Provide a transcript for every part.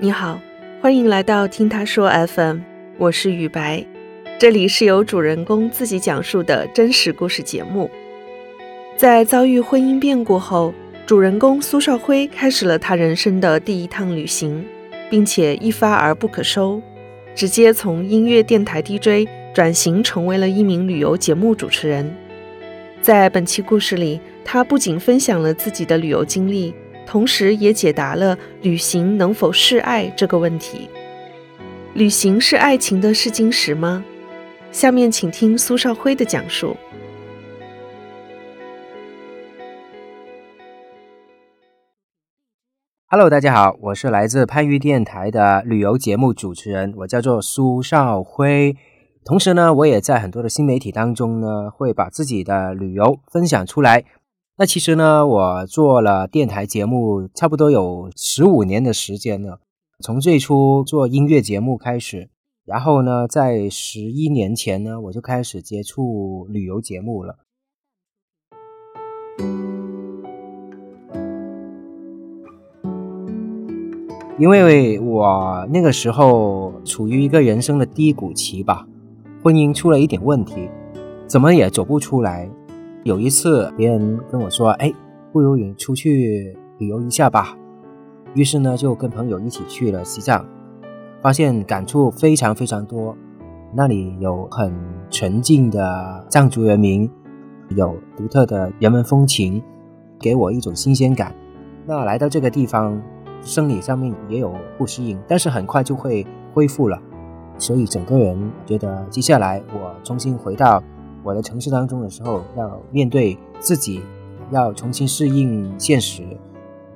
你好，欢迎来到听他说 FM，我是雨白，这里是由主人公自己讲述的真实故事节目。在遭遇婚姻变故后，主人公苏少辉开始了他人生的第一趟旅行，并且一发而不可收，直接从音乐电台 DJ 转型成为了一名旅游节目主持人。在本期故事里，他不仅分享了自己的旅游经历，同时也解答了旅行能否是爱这个问题。旅行是爱情的试金石吗？下面请听苏少辉的讲述。Hello，大家好，我是来自番禺电台的旅游节目主持人，我叫做苏少辉。同时呢，我也在很多的新媒体当中呢，会把自己的旅游分享出来。那其实呢，我做了电台节目差不多有十五年的时间了，从最初做音乐节目开始，然后呢，在十一年前呢，我就开始接触旅游节目了。因为我那个时候处于一个人生的低谷期吧，婚姻出了一点问题，怎么也走不出来。有一次，别人跟我说：“哎，不如你出去旅游一下吧。”于是呢，就跟朋友一起去了西藏，发现感触非常非常多。那里有很纯净的藏族人民，有独特的人文风情，给我一种新鲜感。那来到这个地方。生理上面也有不适应，但是很快就会恢复了，所以整个人觉得接下来我重新回到我的城市当中的时候，要面对自己，要重新适应现实，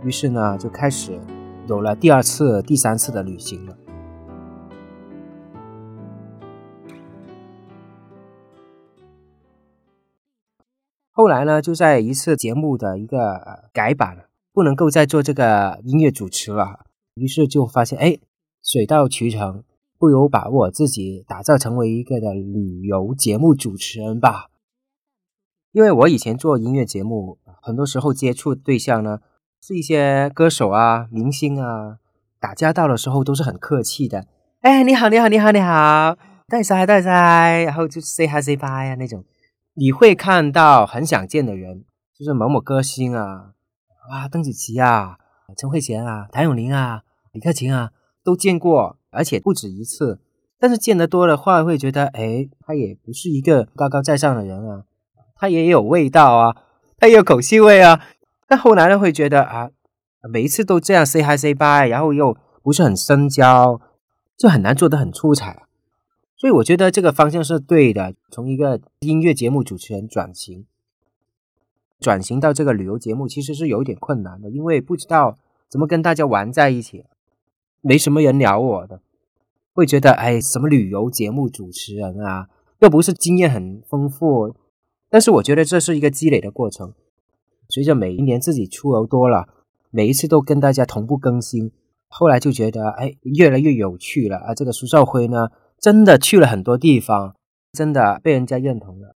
于是呢就开始有了第二次、第三次的旅行了。后来呢，就在一次节目的一个改版。不能够再做这个音乐主持了，于是就发现，哎，水到渠成，不如把我自己打造成为一个的旅游节目主持人吧。因为我以前做音乐节目，很多时候接触对象呢是一些歌手啊、明星啊，打交道的时候都是很客气的，哎，你好，你好，你好，你好，带塞带塞，然后就 say hi say bye 啊那种。你会看到很想见的人，就是某某歌星啊。哇，邓紫棋啊，陈慧娴啊，谭咏麟啊，李克勤啊，都见过，而且不止一次。但是见得多的话，会觉得，哎，他也不是一个高高在上的人啊，他也有味道啊，他也有口气味啊。但后来呢，会觉得啊，每一次都这样 say hi say bye，然后又不是很深交，就很难做得很出彩。所以我觉得这个方向是对的，从一个音乐节目主持人转型。转型到这个旅游节目其实是有一点困难的，因为不知道怎么跟大家玩在一起，没什么人聊我的，会觉得哎，什么旅游节目主持人啊，又不是经验很丰富。但是我觉得这是一个积累的过程，随着每一年自己出游多了，每一次都跟大家同步更新，后来就觉得哎，越来越有趣了啊。这个苏少辉呢，真的去了很多地方，真的被人家认同了。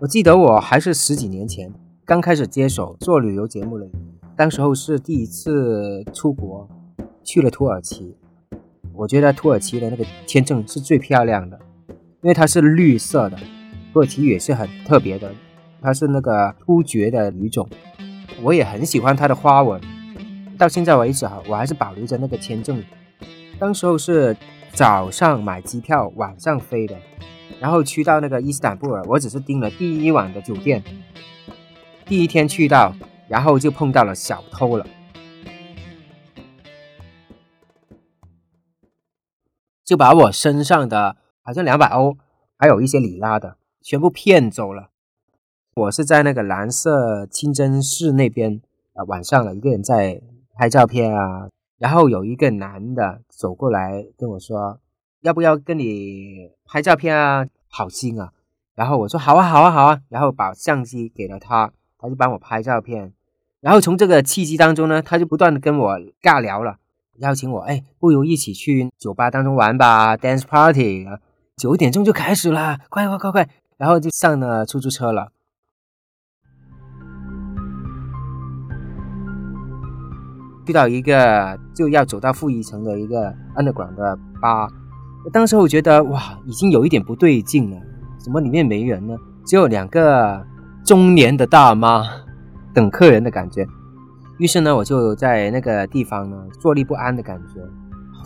我记得我还是十几年前刚开始接手做旅游节目了，当时候是第一次出国，去了土耳其。我觉得土耳其的那个签证是最漂亮的，因为它是绿色的。土耳其也是很特别的，它是那个突厥的语种，我也很喜欢它的花纹。到现在为止哈，我还是保留着那个签证。当时候是早上买机票，晚上飞的。然后去到那个伊斯坦布尔，我只是订了第一晚的酒店。第一天去到，然后就碰到了小偷了，就把我身上的好像两百欧，还有一些里拉的，全部骗走了。我是在那个蓝色清真寺那边啊，晚上了一个人在拍照片啊，然后有一个男的走过来跟我说。要不要跟你拍照片啊？好心啊！然后我说好啊，好啊，好啊！然后把相机给了他，他就帮我拍照片。然后从这个契机当中呢，他就不断的跟我尬聊了，邀请我，哎，不如一起去酒吧当中玩吧，dance party 啊！九点钟就开始了，快快快快！然后就上了出租车了。遇到一个就要走到负一层的一个 underground 的吧，当时我觉得哇，已经有一点不对劲了，怎么里面没人呢？只有两个中年的大妈等客人的感觉。于是呢，我就在那个地方呢坐立不安的感觉。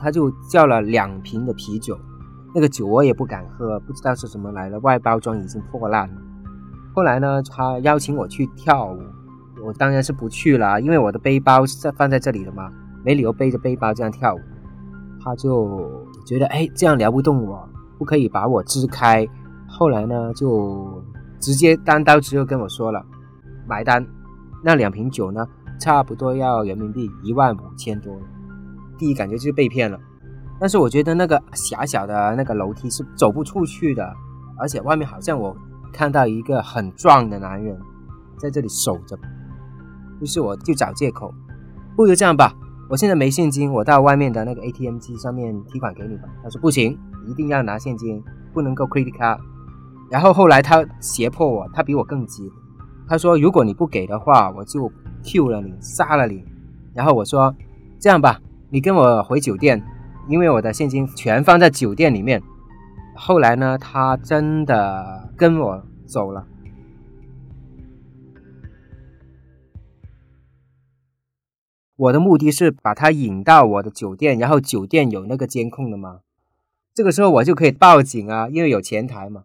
他就叫了两瓶的啤酒，那个酒我也不敢喝，不知道是什么来的，外包装已经破烂了。后来呢，他邀请我去跳舞。我当然是不去了，因为我的背包是在放在这里的嘛，没理由背着背包这样跳舞。他就觉得哎，这样聊不动我，不可以把我支开。后来呢，就直接单刀直入跟我说了，买单。那两瓶酒呢，差不多要人民币一万五千多。第一感觉就是被骗了，但是我觉得那个狭小的那个楼梯是走不出去的，而且外面好像我看到一个很壮的男人在这里守着。于是我就找借口，不如这样吧，我现在没现金，我到外面的那个 ATM 机上面提款给你吧。他说不行，一定要拿现金，不能够 credit card。然后后来他胁迫我，他比我更急，他说如果你不给的话，我就 Q 了你，杀了你。然后我说这样吧，你跟我回酒店，因为我的现金全放在酒店里面。后来呢，他真的跟我走了。我的目的是把他引到我的酒店，然后酒店有那个监控的嘛，这个时候我就可以报警啊，因为有前台嘛。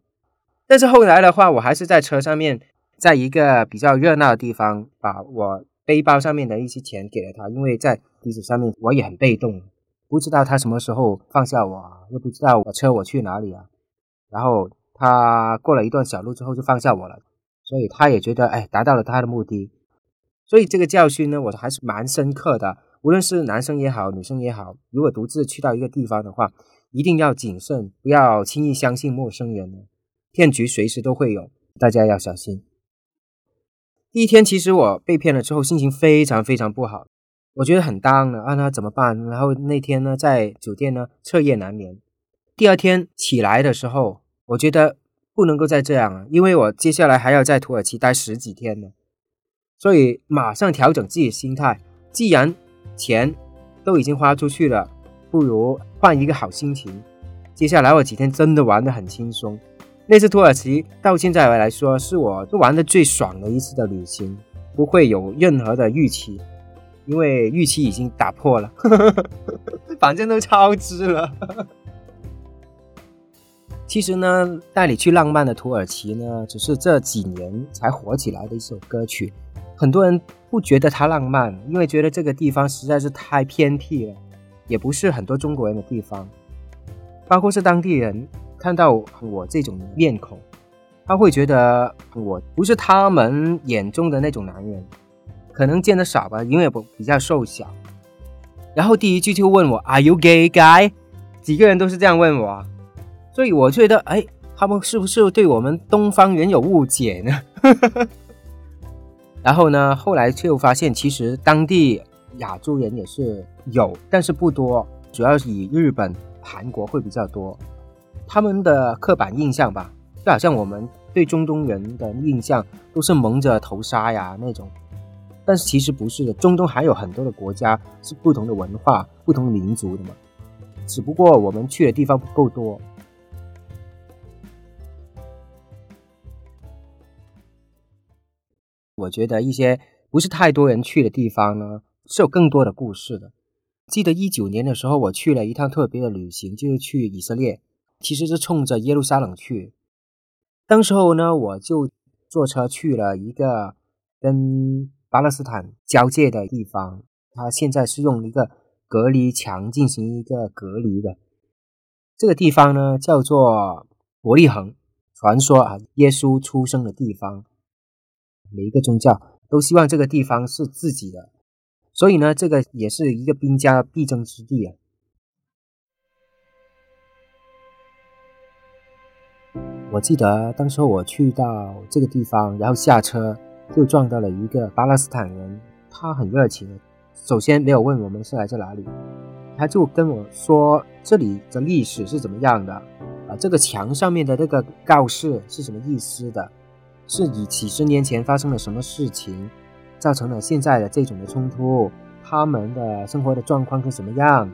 但是后来的话，我还是在车上面，在一个比较热闹的地方，把我背包上面的一些钱给了他，因为在地址上面我也很被动，不知道他什么时候放下我，又不知道我车我去哪里啊。然后他过了一段小路之后就放下我了，所以他也觉得哎，达到了他的目的。所以这个教训呢，我还是蛮深刻的。无论是男生也好，女生也好，如果独自去到一个地方的话，一定要谨慎，不要轻易相信陌生人。骗局随时都会有，大家要小心。第一天，其实我被骗了之后，心情非常非常不好，我觉得很当了啊，那怎么办？然后那天呢，在酒店呢，彻夜难眠。第二天起来的时候，我觉得不能够再这样了，因为我接下来还要在土耳其待十几天呢。所以马上调整自己的心态，既然钱都已经花出去了，不如换一个好心情。接下来我几天真的玩得很轻松，那次土耳其到现在来说是我玩的最爽的一次的旅行，不会有任何的预期，因为预期已经打破了，反正都超支了。其实呢，带你去浪漫的土耳其呢，只是这几年才火起来的一首歌曲。很多人不觉得它浪漫，因为觉得这个地方实在是太偏僻了，也不是很多中国人的地方。包括是当地人看到我这种面孔，他会觉得我不是他们眼中的那种男人，可能见得少吧，因为我比较瘦小。然后第一句就问我 “Are you gay guy？” 几个人都是这样问我，所以我觉得，哎，他们是不是对我们东方人有误解呢？然后呢？后来却又发现，其实当地亚洲人也是有，但是不多，主要以日本、韩国会比较多。他们的刻板印象吧，就好像我们对中东人的印象都是蒙着头纱呀那种，但是其实不是的。中东还有很多的国家是不同的文化、不同民族的嘛，只不过我们去的地方不够多。我觉得一些不是太多人去的地方呢，是有更多的故事的。记得一九年的时候，我去了一趟特别的旅行，就是去以色列，其实是冲着耶路撒冷去。当时候呢，我就坐车去了一个跟巴勒斯坦交界的地方，它现在是用一个隔离墙进行一个隔离的。这个地方呢，叫做伯利恒，传说啊，耶稣出生的地方。每一个宗教都希望这个地方是自己的，所以呢，这个也是一个兵家必争之地啊。我记得当时我去到这个地方，然后下车就撞到了一个巴勒斯坦人，他很热情。首先没有问我们是来自哪里，他就跟我说这里的历史是怎么样的，啊，这个墙上面的这个告示是什么意思的？是以几十年前发生了什么事情，造成了现在的这种的冲突？他们的生活的状况是什么样？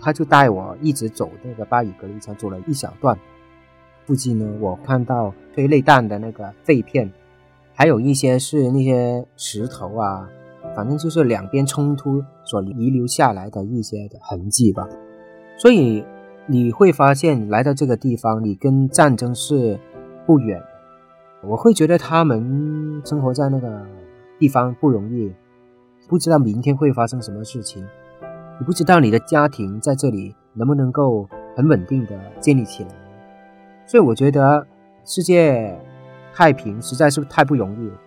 他就带我一直走那个巴以隔离墙，走了一小段。附近呢，我看到催泪弹的那个废片，还有一些是那些石头啊，反正就是两边冲突所遗留下来的一些痕迹吧。所以你会发现，来到这个地方，你跟战争是不远。我会觉得他们生活在那个地方不容易，不知道明天会发生什么事情，你不知道你的家庭在这里能不能够很稳定的建立起来，所以我觉得世界太平实在是太不容易了。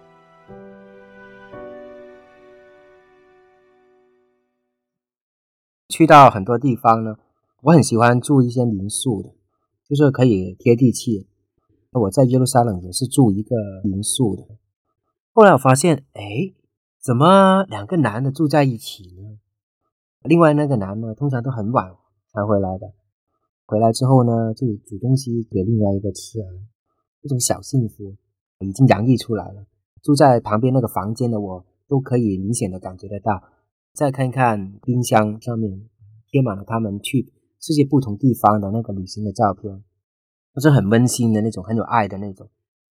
去到很多地方呢，我很喜欢住一些民宿的，就是可以贴地气。我在耶路撒冷也是住一个民宿的，后来我发现，哎，怎么两个男的住在一起呢？另外那个男的通常都很晚才回来的，回来之后呢，就煮东西给另外一个吃啊，这种小幸福已经洋溢出来了。住在旁边那个房间的我，都可以明显的感觉得到。再看看冰箱上面贴满了他们去世界不同地方的那个旅行的照片。都是很温馨的那种，很有爱的那种。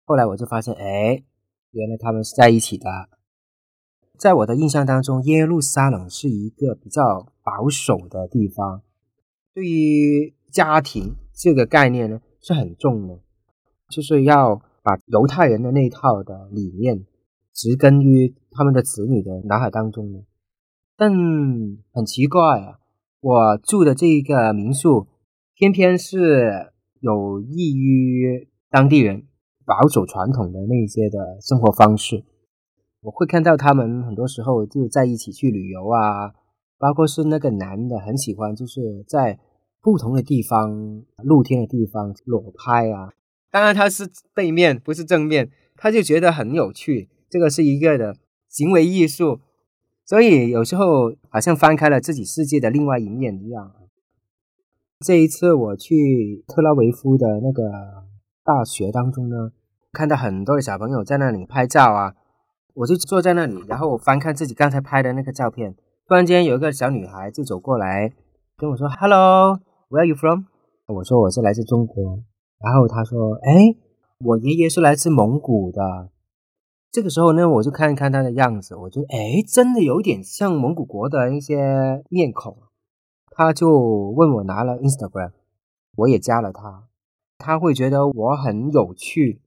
后来我就发现，哎，原来他们是在一起的。在我的印象当中，耶路撒冷是一个比较保守的地方，对于家庭这个概念呢是很重的，就是要把犹太人的那套的理念植根于他们的子女的脑海当中呢。但很奇怪啊，我住的这一个民宿偏偏是。有益于当地人保守传统的那些的生活方式，我会看到他们很多时候就在一起去旅游啊，包括是那个男的很喜欢就是在不同的地方露天的地方裸拍啊，当然他是背面不是正面，他就觉得很有趣，这个是一个的行为艺术，所以有时候好像翻开了自己世界的另外一面一样。这一次我去特拉维夫的那个大学当中呢，看到很多的小朋友在那里拍照啊，我就坐在那里，然后我翻看自己刚才拍的那个照片。突然间有一个小女孩就走过来跟我说 Where are you from？” 我说：“我是来自中国。”然后他说：“哎，我爷爷是来自蒙古的。”这个时候呢，我就看一看他的样子，我就哎，真的有点像蒙古国的一些面孔。他就问我拿了 Instagram，我也加了他，他会觉得我很有趣，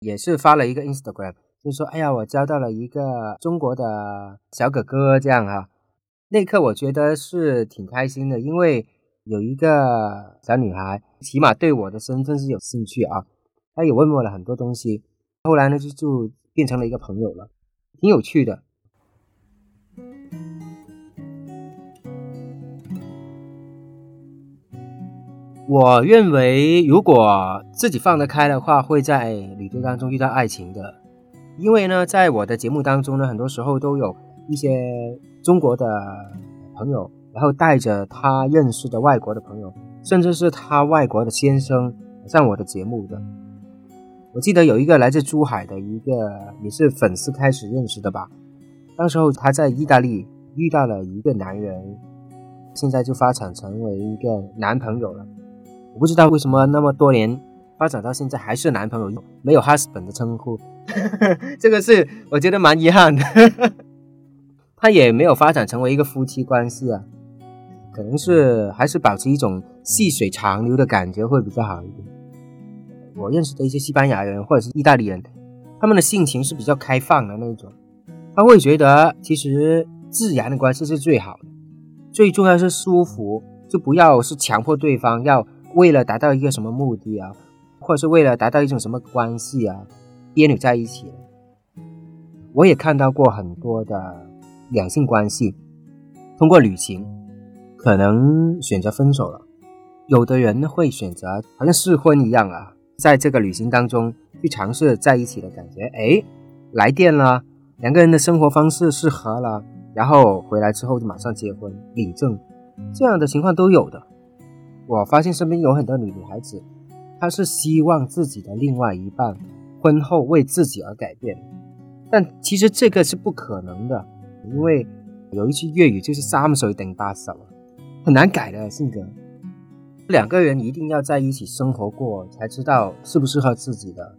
也是发了一个 Instagram，就说：“哎呀，我交到了一个中国的小哥哥，这样哈。”那刻我觉得是挺开心的，因为有一个小女孩，起码对我的身份是有兴趣啊。她也问我了很多东西，后来呢就就变成了一个朋友了，挺有趣的。我认为，如果自己放得开的话，会在旅途当中遇到爱情的。因为呢，在我的节目当中呢，很多时候都有一些中国的朋友，然后带着他认识的外国的朋友，甚至是他外国的先生上我的节目的。我记得有一个来自珠海的一个也是粉丝开始认识的吧。当时候他在意大利遇到了一个男人，现在就发展成为一个男朋友了。我不知道为什么那么多年发展到现在还是男朋友，没有 husband 的称呼，这个是我觉得蛮遗憾的。他也没有发展成为一个夫妻关系啊，可能是还是保持一种细水长流的感觉会比较好一点。我认识的一些西班牙人或者是意大利人，他们的性情是比较开放的那种，他会觉得其实自然的关系是最好的，最重要是舒服，就不要是强迫对方要。为了达到一个什么目的啊，或者是为了达到一种什么关系啊，别扭在一起。我也看到过很多的两性关系，通过旅行可能选择分手了。有的人会选择好像试婚一样啊，在这个旅行当中去尝试在一起的感觉。哎，来电了，两个人的生活方式适合了，然后回来之后就马上结婚领证，这样的情况都有的。我发现身边有很多女女孩子，她是希望自己的另外一半婚后为自己而改变，但其实这个是不可能的，因为有一句粤语就是“三水等八手”，很难改的性格。两个人一定要在一起生活过，才知道适不适合自己的。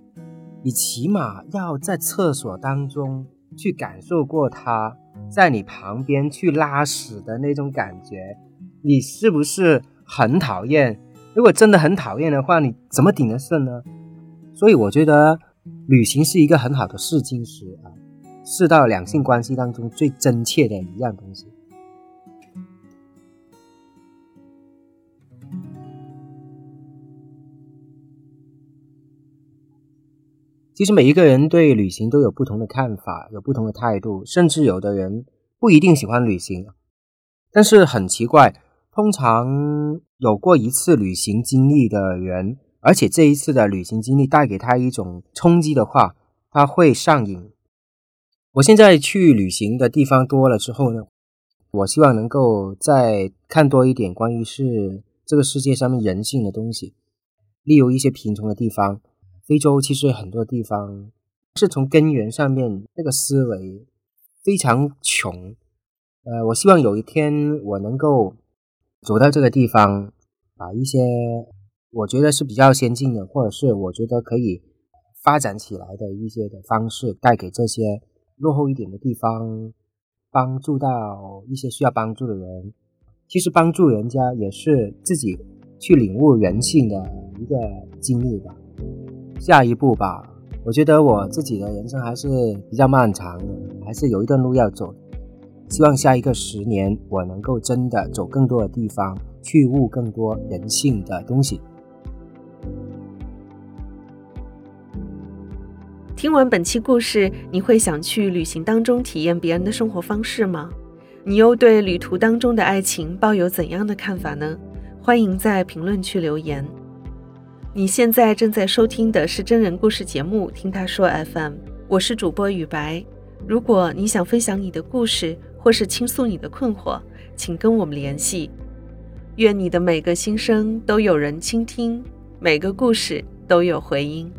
你起码要在厕所当中去感受过他在你旁边去拉屎的那种感觉，你是不是很讨厌？如果真的很讨厌的话，你怎么顶得顺呢？所以我觉得旅行是一个很好的试金石啊，试到两性关系当中最真切的一样东西。其实每一个人对旅行都有不同的看法，有不同的态度，甚至有的人不一定喜欢旅行。但是很奇怪，通常有过一次旅行经历的人，而且这一次的旅行经历带给他一种冲击的话，他会上瘾。我现在去旅行的地方多了之后呢，我希望能够再看多一点关于是这个世界上面人性的东西，例如一些贫穷的地方。非洲其实很多地方是从根源上面那个思维非常穷，呃，我希望有一天我能够走到这个地方，把一些我觉得是比较先进的，或者是我觉得可以发展起来的一些的方式带给这些落后一点的地方，帮助到一些需要帮助的人。其实帮助人家也是自己去领悟人性的一个经历吧。下一步吧，我觉得我自己的人生还是比较漫长的，还是有一段路要走。希望下一个十年，我能够真的走更多的地方，去悟更多人性的东西。听完本期故事，你会想去旅行当中体验别人的生活方式吗？你又对旅途当中的爱情抱有怎样的看法呢？欢迎在评论区留言。你现在正在收听的是真人故事节目《听他说 FM》，我是主播雨白。如果你想分享你的故事，或是倾诉你的困惑，请跟我们联系。愿你的每个心声都有人倾听，每个故事都有回音。